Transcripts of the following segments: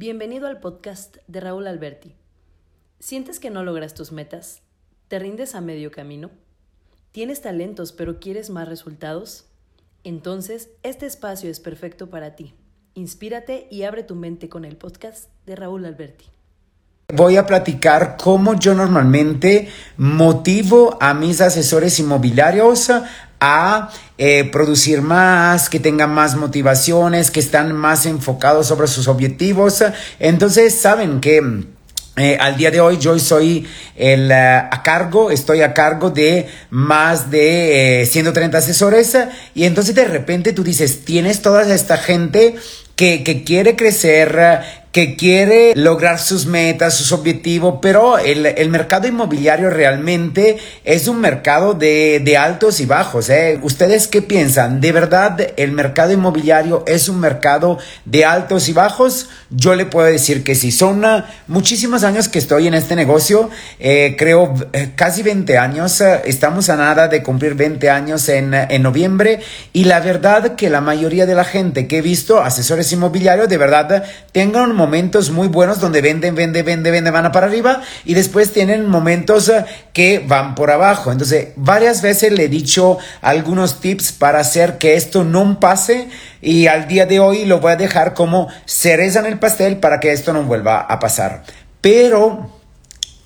Bienvenido al podcast de Raúl Alberti. ¿Sientes que no logras tus metas? ¿Te rindes a medio camino? ¿Tienes talentos pero quieres más resultados? Entonces, este espacio es perfecto para ti. Inspírate y abre tu mente con el podcast de Raúl Alberti. Voy a platicar cómo yo normalmente motivo a mis asesores inmobiliarios a eh, producir más, que tengan más motivaciones, que están más enfocados sobre sus objetivos. Entonces, saben que eh, al día de hoy yo soy el, eh, a cargo, estoy a cargo de más de 130 asesores y entonces de repente tú dices, tienes toda esta gente que, que quiere crecer, que quiere lograr sus metas, sus objetivos, pero el, el mercado inmobiliario realmente es un mercado de, de altos y bajos. ¿eh? ¿Ustedes qué piensan? ¿De verdad el mercado inmobiliario es un mercado de altos y bajos? Yo le puedo decir que sí. Son muchísimos años que estoy en este negocio, eh, creo eh, casi 20 años, uh, estamos a nada de cumplir 20 años en, en noviembre y la verdad que la mayoría de la gente que he visto, asesores inmobiliarios, de verdad tengan momentos muy buenos donde venden, venden, venden, venden, van a para arriba y después tienen momentos eh, que van por abajo. Entonces, varias veces le he dicho algunos tips para hacer que esto no pase y al día de hoy lo voy a dejar como cereza en el pastel para que esto no vuelva a pasar. Pero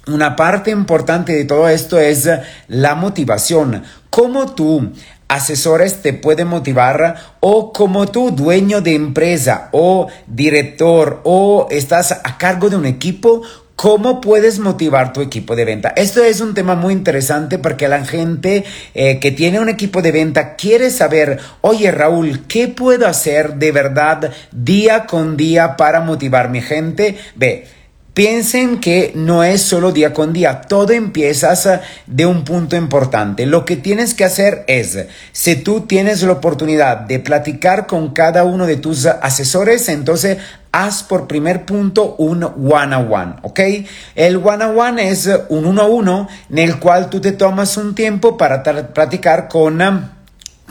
una parte importante de todo esto es la motivación. ¿Cómo tú asesores te pueden motivar o como tú, dueño de empresa o director o estás a cargo de un equipo, ¿Cómo puedes motivar tu equipo de venta? Esto es un tema muy interesante porque la gente eh, que tiene un equipo de venta quiere saber, oye Raúl, ¿qué puedo hacer de verdad día con día para motivar mi gente? Ve, Piensen que no es solo día con día, todo empieza de un punto importante. Lo que tienes que hacer es, si tú tienes la oportunidad de platicar con cada uno de tus asesores, entonces haz por primer punto un one-on-one, ¿ok? El one-on-one es un uno a uno en el cual tú te tomas un tiempo para platicar con um,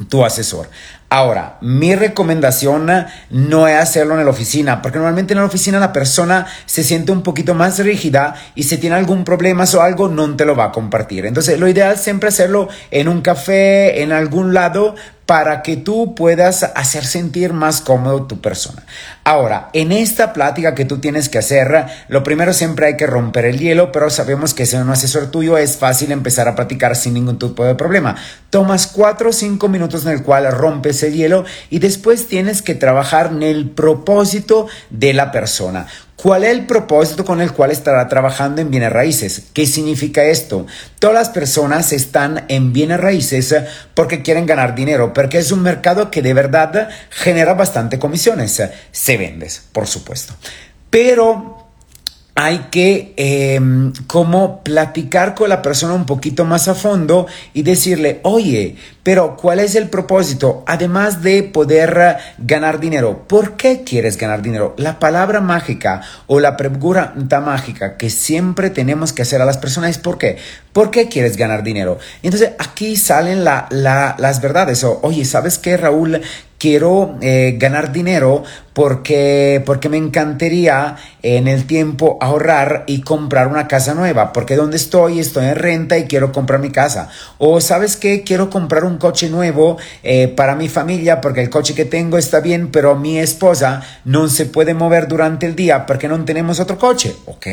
tu asesor. Ahora, mi recomendación no es hacerlo en la oficina, porque normalmente en la oficina la persona se siente un poquito más rígida y si tiene algún problema o algo no te lo va a compartir. Entonces, lo ideal es siempre hacerlo en un café, en algún lado, para que tú puedas hacer sentir más cómodo tu persona. Ahora, en esta plática que tú tienes que hacer, lo primero siempre hay que romper el hielo, pero sabemos que si un asesor tuyo es fácil empezar a platicar sin ningún tipo de problema. Tomas cuatro o cinco minutos en el cual rompes el hielo y después tienes que trabajar en el propósito de la persona. ¿Cuál es el propósito con el cual estará trabajando en bienes raíces? ¿Qué significa esto? Todas las personas están en bienes raíces porque quieren ganar dinero, porque es un mercado que de verdad genera bastante comisiones. Se vendes, por supuesto. Pero hay que em, como platicar con la persona un poquito más a fondo y decirle, oye, pero ¿cuál es el propósito? Además de poder ganar dinero, ¿por qué quieres ganar dinero? La palabra mágica o la pregunta mágica que siempre tenemos que hacer a las personas es ¿por qué? ¿Por qué quieres ganar dinero? Entonces aquí salen las verdades. O, oye, ¿sabes qué, Raúl? quiero eh, ganar dinero porque, porque me encantaría en el tiempo ahorrar y comprar una casa nueva, porque donde estoy estoy en renta y quiero comprar mi casa. O sabes qué, quiero comprar un coche nuevo eh, para mi familia porque el coche que tengo está bien, pero mi esposa no se puede mover durante el día porque no tenemos otro coche. Ok.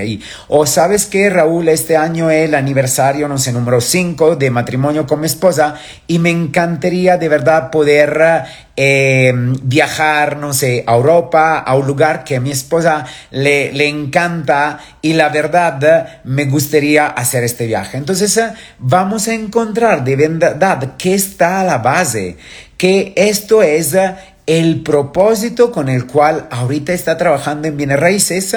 O sabes qué, Raúl, este año el aniversario, no sé, número 5 de matrimonio con mi esposa y me encantaría de verdad poder eh, viajar, no sé, a Europa, a un lugar que a mi esposa le, le encanta y la verdad me gustaría hacer este viaje. Entonces eh, vamos a encontrar de verdad que está a la base, que esto es eh, el propósito con el cual ahorita está trabajando en bienes raíces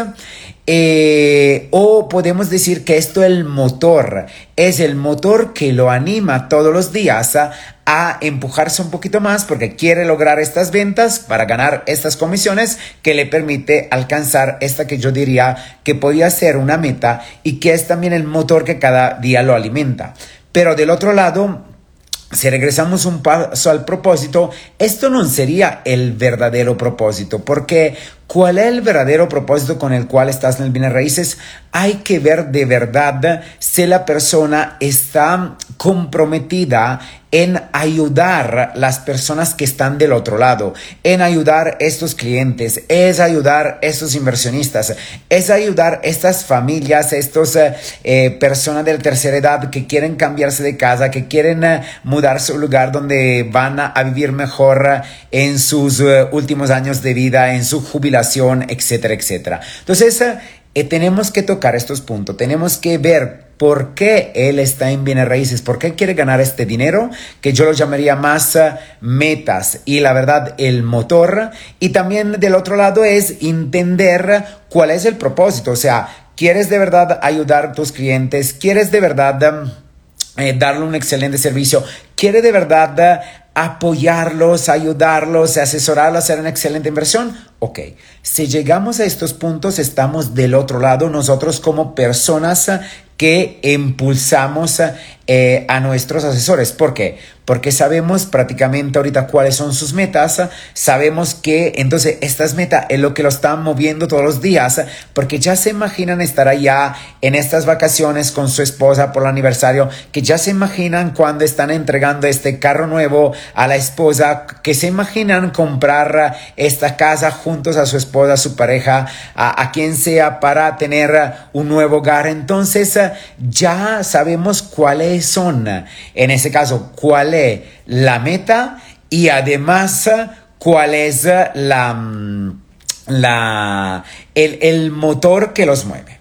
eh, o podemos decir que esto es el motor, es el motor que lo anima todos los días a, a, empujarse un poquito más porque quiere lograr estas ventas para ganar estas comisiones que le permite alcanzar esta que yo diría que podría ser una meta y que es también el motor que cada día lo alimenta. Pero del otro lado, si regresamos un paso al propósito, esto no sería el verdadero propósito, porque ¿cuál es el verdadero propósito con el cual estás en el bienes raíces? Hay que ver de verdad si la persona está comprometida en ayudar las personas que están del otro lado, en ayudar estos clientes, es ayudar estos inversionistas, es ayudar estas familias, estas eh, eh, personas de tercera edad que quieren cambiarse de casa, que quieren eh, mudarse a un lugar donde van a, vivir mejor en sus últimos años de vida, en su jubilación, etcétera, etcétera. Entonces, tenemos que tocar estos puntos, tenemos que ver por qué él está en bienes raíces, por qué quiere ganar este dinero, que yo lo llamaría más eh, metas y la verdad el motor. Y también del otro lado es entender cuál es el propósito, o sea, ¿quieres de verdad ayudar a tus clientes? ¿Quieres de verdad... Eh, darle un excelente servicio, quiere de verdad eh, apoyarlos, ayudarlos, asesorarlos hacer una excelente inversión. Ok, si llegamos a estos puntos, estamos del otro lado, nosotros como personas que impulsamos eh, a nuestros asesores. ¿Por qué? Porque sabemos prácticamente ahorita cuáles son sus metas, sabemos que entonces estas metas es lo que lo están moviendo todos los días, porque ya se imaginan estar allá en estas vacaciones con su esposa por el aniversario, que ya se imaginan cuando están entregando este carro nuevo a la esposa, que se imaginan comprar esta casa juntos a su esposa, a su pareja, a, a quien sea para tener un nuevo hogar. Entonces ya sabemos cuáles son, en ese caso, cuál es la meta y además cuál es la, mm, la, el, el motor que los mueve.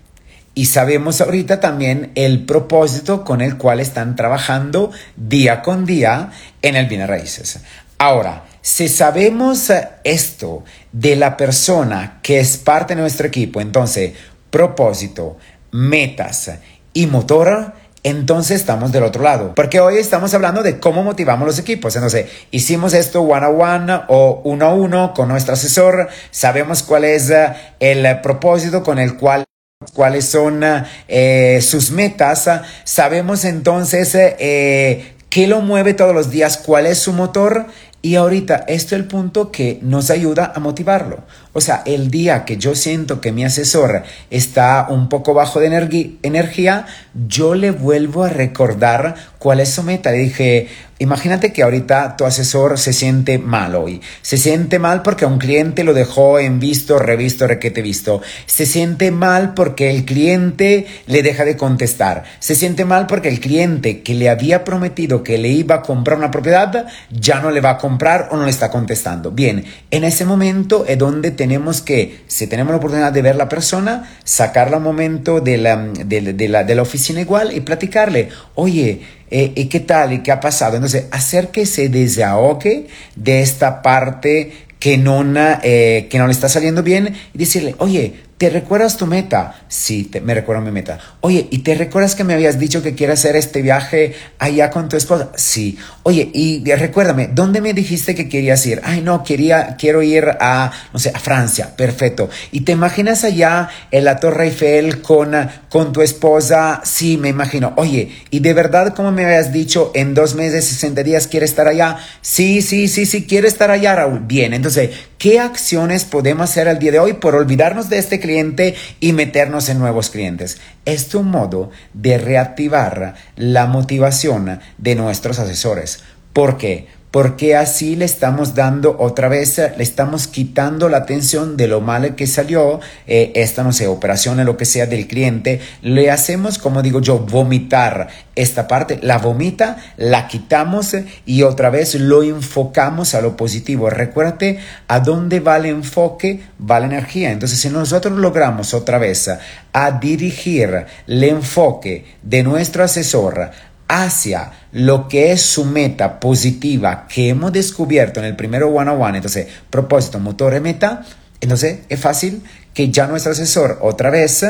Y sabemos ahorita también el propósito con el cual están trabajando día con día en el bienes raíces. Ahora, si sabemos esto de la persona que es parte de nuestro equipo, entonces propósito, metas y motor, entonces estamos del otro lado. Porque hoy estamos hablando de cómo motivamos los equipos. Entonces, hicimos esto one on one o uno a uno con nuestro asesor. Sabemos cuál es eh, el propósito con el cual cuáles son eh, sus metas. Sabemos entonces eh, qué lo mueve todos los días, cuál es su motor. Y ahorita, esto es el punto que nos ayuda a motivarlo. O sea, el día que yo siento que mi asesor está un poco bajo de energía, yo le vuelvo a recordar cuál es su meta. Le dije, imagínate que ahorita tu asesor se siente mal hoy. Se siente mal porque un cliente lo dejó en visto, revisto, requete visto. Se siente mal porque el cliente le deja de contestar. Se siente mal porque el cliente que le había prometido que le iba a comprar una propiedad ya no le va a comprar o no le está contestando. Bien, en ese momento es donde tenemos que, si tenemos la oportunidad de ver la persona, sacarla un momento de la, de, la, de la oficina igual y platicarle, oye, eh, ¿y qué tal? ¿Y qué ha pasado? Entonces, hacer que se desahogue de esta parte que no, eh, que no le está saliendo bien y decirle, oye, ¿Te recuerdas tu meta? Sí, te, me recuerdo mi meta. Oye, ¿y te recuerdas que me habías dicho que quieres hacer este viaje allá con tu esposa? Sí. Oye, y recuérdame, ¿dónde me dijiste que querías ir? Ay, no, quería, quiero ir a, no sé, a Francia. Perfecto. ¿Y te imaginas allá en la Torre Eiffel con, con tu esposa? Sí, me imagino. Oye, ¿y de verdad, como me habías dicho, en dos meses, 60 días, quieres estar allá? Sí, sí, sí, sí, quiero estar allá, Raúl. Bien, entonces, ¿qué acciones podemos hacer al día de hoy por olvidarnos de este cliente? y meternos en nuevos clientes. Es un modo de reactivar la motivación de nuestros asesores. ¿Por qué? Porque así le estamos dando otra vez, le estamos quitando la atención de lo mal que salió, eh, esta, no sé, operación o lo que sea del cliente, le hacemos, como digo yo, vomitar esta parte, la vomita, la quitamos y otra vez lo enfocamos a lo positivo. Recuérdate a dónde va el enfoque, va la energía. Entonces, si nosotros logramos otra vez a dirigir el enfoque de nuestro asesor hacia lo que es su meta positiva que hemos descubierto en el primero one-on-one, entonces propósito, motor y meta, entonces es fácil que ya nuestro asesor otra vez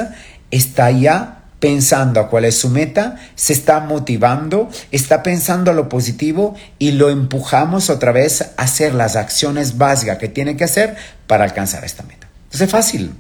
está ya pensando a cuál es su meta, se está motivando, está pensando a lo positivo y lo empujamos otra vez a hacer las acciones básicas que tiene que hacer para alcanzar esta meta. Entonces es fácil.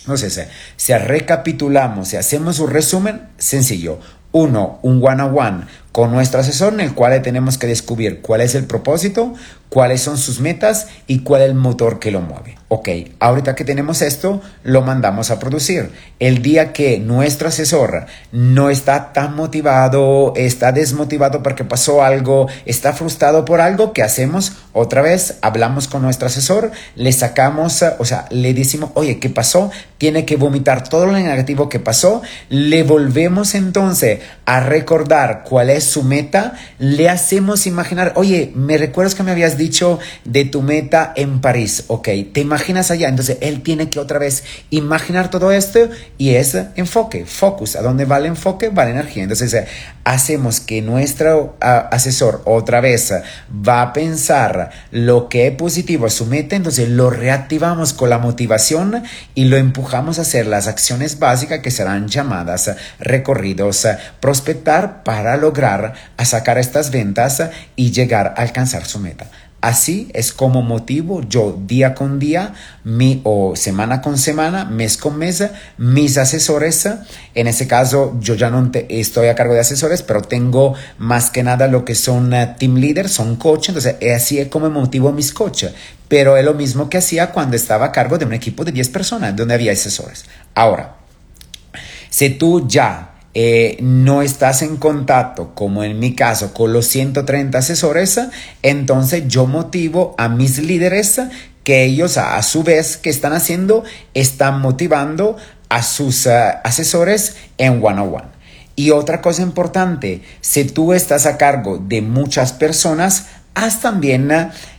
Entonces, si recapitulamos y hacemos un resumen, sencillo. Uno, un one-on-one con nuestro asesor en el cual tenemos que descubrir cuál es el propósito, cuáles son sus metas y cuál es el motor que lo mueve. Ok, ahorita que tenemos esto, lo mandamos a producir. El día que nuestro asesor no está tan motivado, está desmotivado porque pasó algo, está frustrado por algo, ¿qué hacemos? Otra vez hablamos con nuestro asesor, le sacamos, o sea, le decimos, oye, ¿qué pasó? Tiene que vomitar todo lo negativo que pasó. Le volvemos entonces a recordar cuál es su meta. Le hacemos imaginar, oye, ¿me recuerdas que me habías dicho de tu meta en París? Ok, te imaginas allá. Entonces él tiene que otra vez imaginar todo esto y es enfoque, focus. ¿A dónde va el enfoque? Va la energía. Entonces hacemos que nuestro asesor otra vez va a pensar lo que es positivo a su meta. Entonces lo reactivamos con la motivación y lo empujamos a hacer las acciones básicas que serán llamadas recorridos prospectar para lograr a sacar estas ventas y llegar a alcanzar su meta. Así es como motivo yo día con día, mi, o semana con semana, mes con mes, mis asesores. En ese caso, yo ya no estoy a cargo de asesores, pero tengo más que nada lo que son eh, team leaders, son coach. Entonces, así es como motivo mis coaches. Pero es lo mismo que hacía cuando estaba a cargo de un equipo de 10 personas, donde había asesores. Ahora, si tú ya eh, no estás en contacto, como en mi caso, con los 130 asesores, entonces yo motivo a mis líderes que ellos a, su vez que están haciendo, están motivando a sus eh, asesores en one on one. Y otra cosa importante, si tú estás a cargo de muchas personas, haz también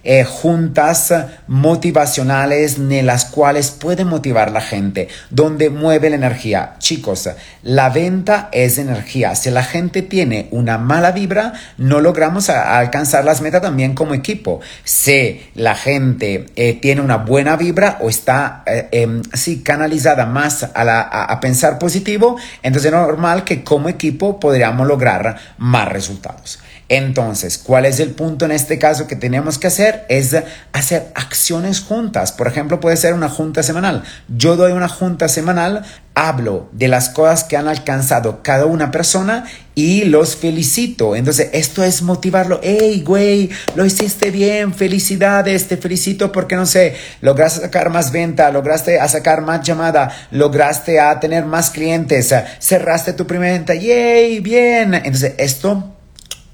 eh, juntas motivacionales en las cuales puede motivar la gente, donde mueve la energía. Chicos, la venta es energía. Si la gente tiene una mala vibra, no logramos alcanzar las metas también como equipo. Si la gente eh, tiene una buena vibra o está eh, em, canalizada más a pensar positivo, entonces es normal que como equipo podríamos lograr más resultados. Entonces, ¿cuál es el punto en este caso que tenemos que hacer? Es hacer acciones juntas. Por ejemplo, puede ser una junta semanal. Yo doy una junta semanal, hablo de las cosas que han alcanzado cada una persona y los felicito. Entonces, esto es motivarlo. Hey, güey, lo hiciste bien, felicidades, te felicito porque no sé, lograste sacar más venta, lograste a sacar más llamada, lograste a tener más clientes, cerraste tu primera venta, yay, bien. Entonces, esto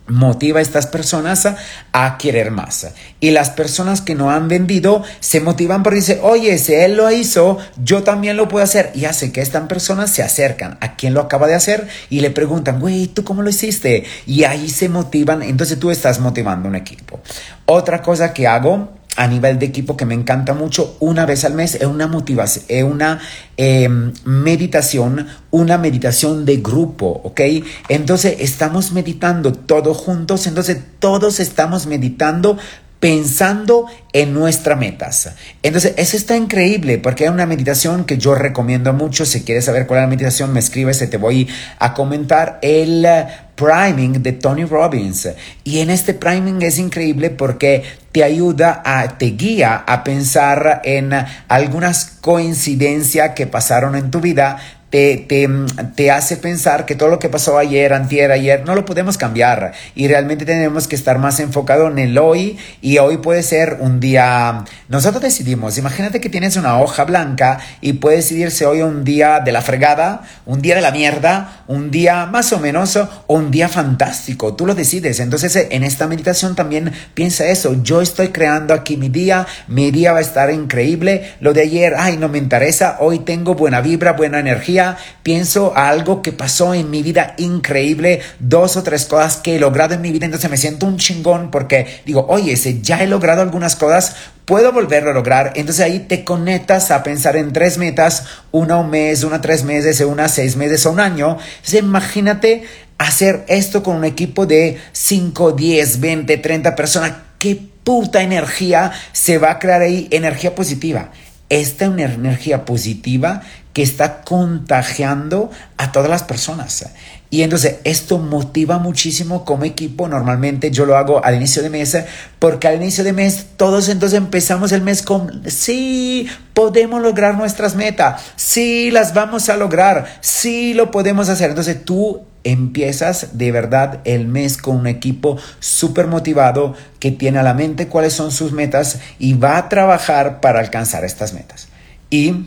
motiva a estas personas a, querer más. Y las personas que no han vendido se motivan porque dicen, oye, si él lo hizo, yo también lo puedo hacer. Y hace que estas personas se acercan a quien lo acaba de hacer y le preguntan, güey, ¿tú cómo lo hiciste? Y ahí se motivan. Entonces tú estás motivando un equipo. Otra cosa que hago a nivel de equipo que me encanta mucho, una vez al mes es una motivación, es una em, meditación, una meditación de grupo, ¿ok? Entonces estamos meditando todos juntos, entonces todos estamos meditando pensando en nuestras metas. Entonces, eso está increíble porque hay una meditación que yo recomiendo mucho. Si quieres saber cuál es la meditación, me escribes y te voy a comentar el eh, priming de Tony Robbins. Y en este priming es increíble porque te ayuda a, te guía a pensar en algunas coincidencias que pasaron en tu vida te, hace pensar que todo lo que pasó ayer, antier, ayer, no lo podemos cambiar. Y realmente tenemos que estar más enfocado en el hoy. Y hoy puede ser un día, nosotros decidimos, imagínate que tienes una hoja blanca y puede decidirse hoy un día de la fregada, un día de la mierda, un día más o menos o un día fantástico, tú lo decides. Entonces en esta meditación también piensa eso, yo estoy creando aquí mi día, mi día va a estar increíble, lo de ayer, ay, no me interesa, hoy tengo buena vibra, buena energía pienso algo que pasó en mi vida increíble, dos o tres cosas que he logrado en mi vida, entonces me siento un chingón porque digo, oye, si ya he logrado algunas cosas, puedo volverlo a lograr. Entonces ahí te conectas a pensar en tres metas, una un mes, una tres meses, una seis meses o un año. Entonces imagínate hacer esto con un equipo de 5, 10, 20, 30 personas. ¿Qué puta energía se va a crear ahí? Energía positiva. Esta es una energía positiva que está contagiando a todas las personas. Y entonces esto motiva muchísimo como equipo. Normalmente yo lo hago al inicio de mes porque al inicio de mes todos entonces empezamos el mes con, sí, podemos lograr nuestras metas, sí, las vamos a lograr, sí, lo podemos hacer. Entonces tú empiezas de verdad el mes con un equipo súper motivado que tiene a la mente cuáles son sus metas y va a trabajar para alcanzar estas metas. Y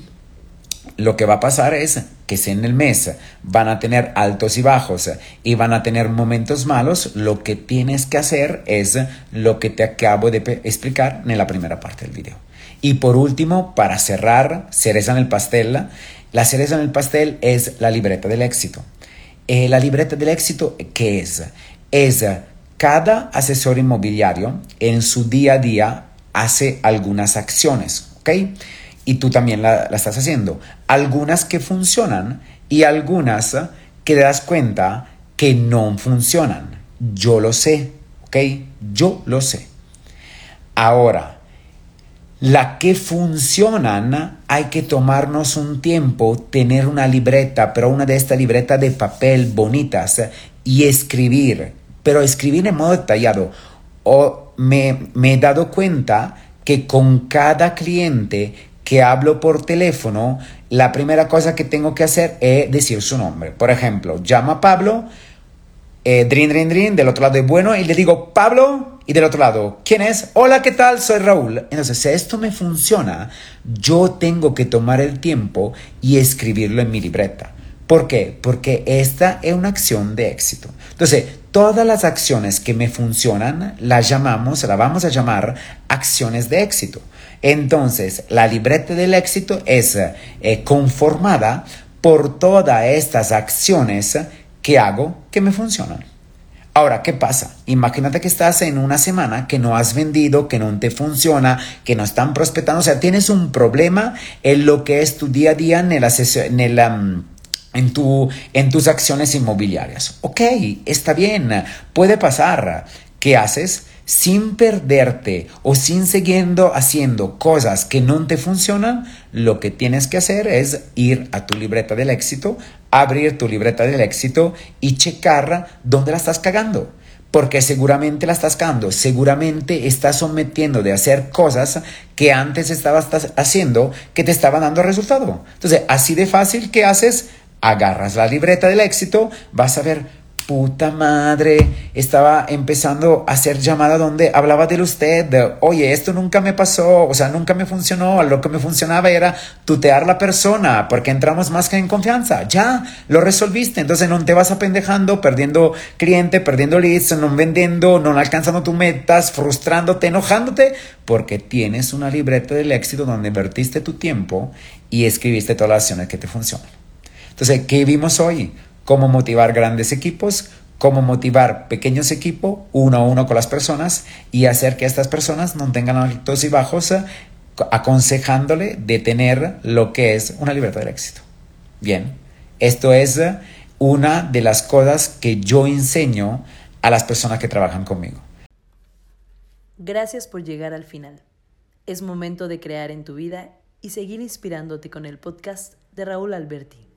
lo que va a pasar es que si en el mes van a tener altos y bajos y van a tener momentos malos, lo que tienes que hacer es lo que te acabo de explicar en la primera parte del video. Y por último, para cerrar, cereza en el pastel, la cereza en el pastel es la libreta del éxito. Eh, la libreta del éxito, ¿qué es? Es cada asesor inmobiliario en su día a día hace algunas acciones, ¿ok? y tú también la, estás haciendo. Algunas que funcionan y algunas que te das cuenta que no funcionan. Yo lo sé, ¿ok? Yo lo sé. Ahora, la que funcionan, hay que tomarnos un tiempo, tener una libreta, pero una de estas libretas de papel bonitas y escribir, pero escribir en modo detallado. O me, he dado cuenta que con cada cliente que hablo por teléfono, la primera cosa que tengo que hacer es decir su nombre. Por ejemplo, llama Pablo, eh, drin, drin, drin, del otro lado de bueno, y le digo, Pablo, y del otro lado, ¿quién es? Hola, ¿qué tal? Soy Raúl. Entonces, si esto me funciona, yo tengo que tomar el tiempo y escribirlo en mi libreta. ¿Por qué? Porque esta es una acción de éxito. Entonces, todas las acciones que me funcionan, las llamamos, las vamos a llamar acciones de éxito. Entonces, la libreta del éxito es eh, conformada por todas estas acciones que hago que me funcionan. Ahora, ¿qué pasa? Imagínate que estás en una semana que no has vendido, que no te funciona, que no están prospectando, o sea, tienes un problema en lo que es tu día a día en, el, en, tu, en tus acciones inmobiliarias. Ok, está bien, puede pasar. ¿Qué haces? sin perderte o sin siguiendo haciendo cosas que no te funcionan, lo que tienes que hacer es ir a tu libreta del éxito, abrir tu libreta del éxito y checar dónde la estás cagando. Porque seguramente la estás cagando, seguramente estás sometiendo de hacer cosas que antes estabas haciendo que te estaban dando resultado. Entonces, así de fácil que haces, agarras la libreta del éxito, vas a ver, puta madre, estaba empezando a hacer llamada donde hablaba de usted, de, oye, esto nunca me pasó, o sea, nunca me funcionó, lo que me funcionaba era tutear la persona, porque entramos más que en confianza, ya, lo resolviste, entonces no te vas apendejando, perdiendo cliente, perdiendo leads, no vendiendo, no alcanzando tus metas, frustrándote, enojándote, porque tienes una libreta del éxito donde invertiste tu tiempo y escribiste todas las acciones que te funcionan. Entonces, ¿qué vimos hoy? Cómo motivar grandes equipos, cómo motivar pequeños equipos uno a uno con las personas y hacer que estas personas no tengan altos y bajos, eh, aconsejándole de tener lo que es una libertad del éxito. Bien, esto es eh, una de las cosas que yo enseño a las personas que trabajan conmigo. Gracias por llegar al final. Es momento de crear en tu vida y seguir inspirándote con el podcast de Raúl Alberti.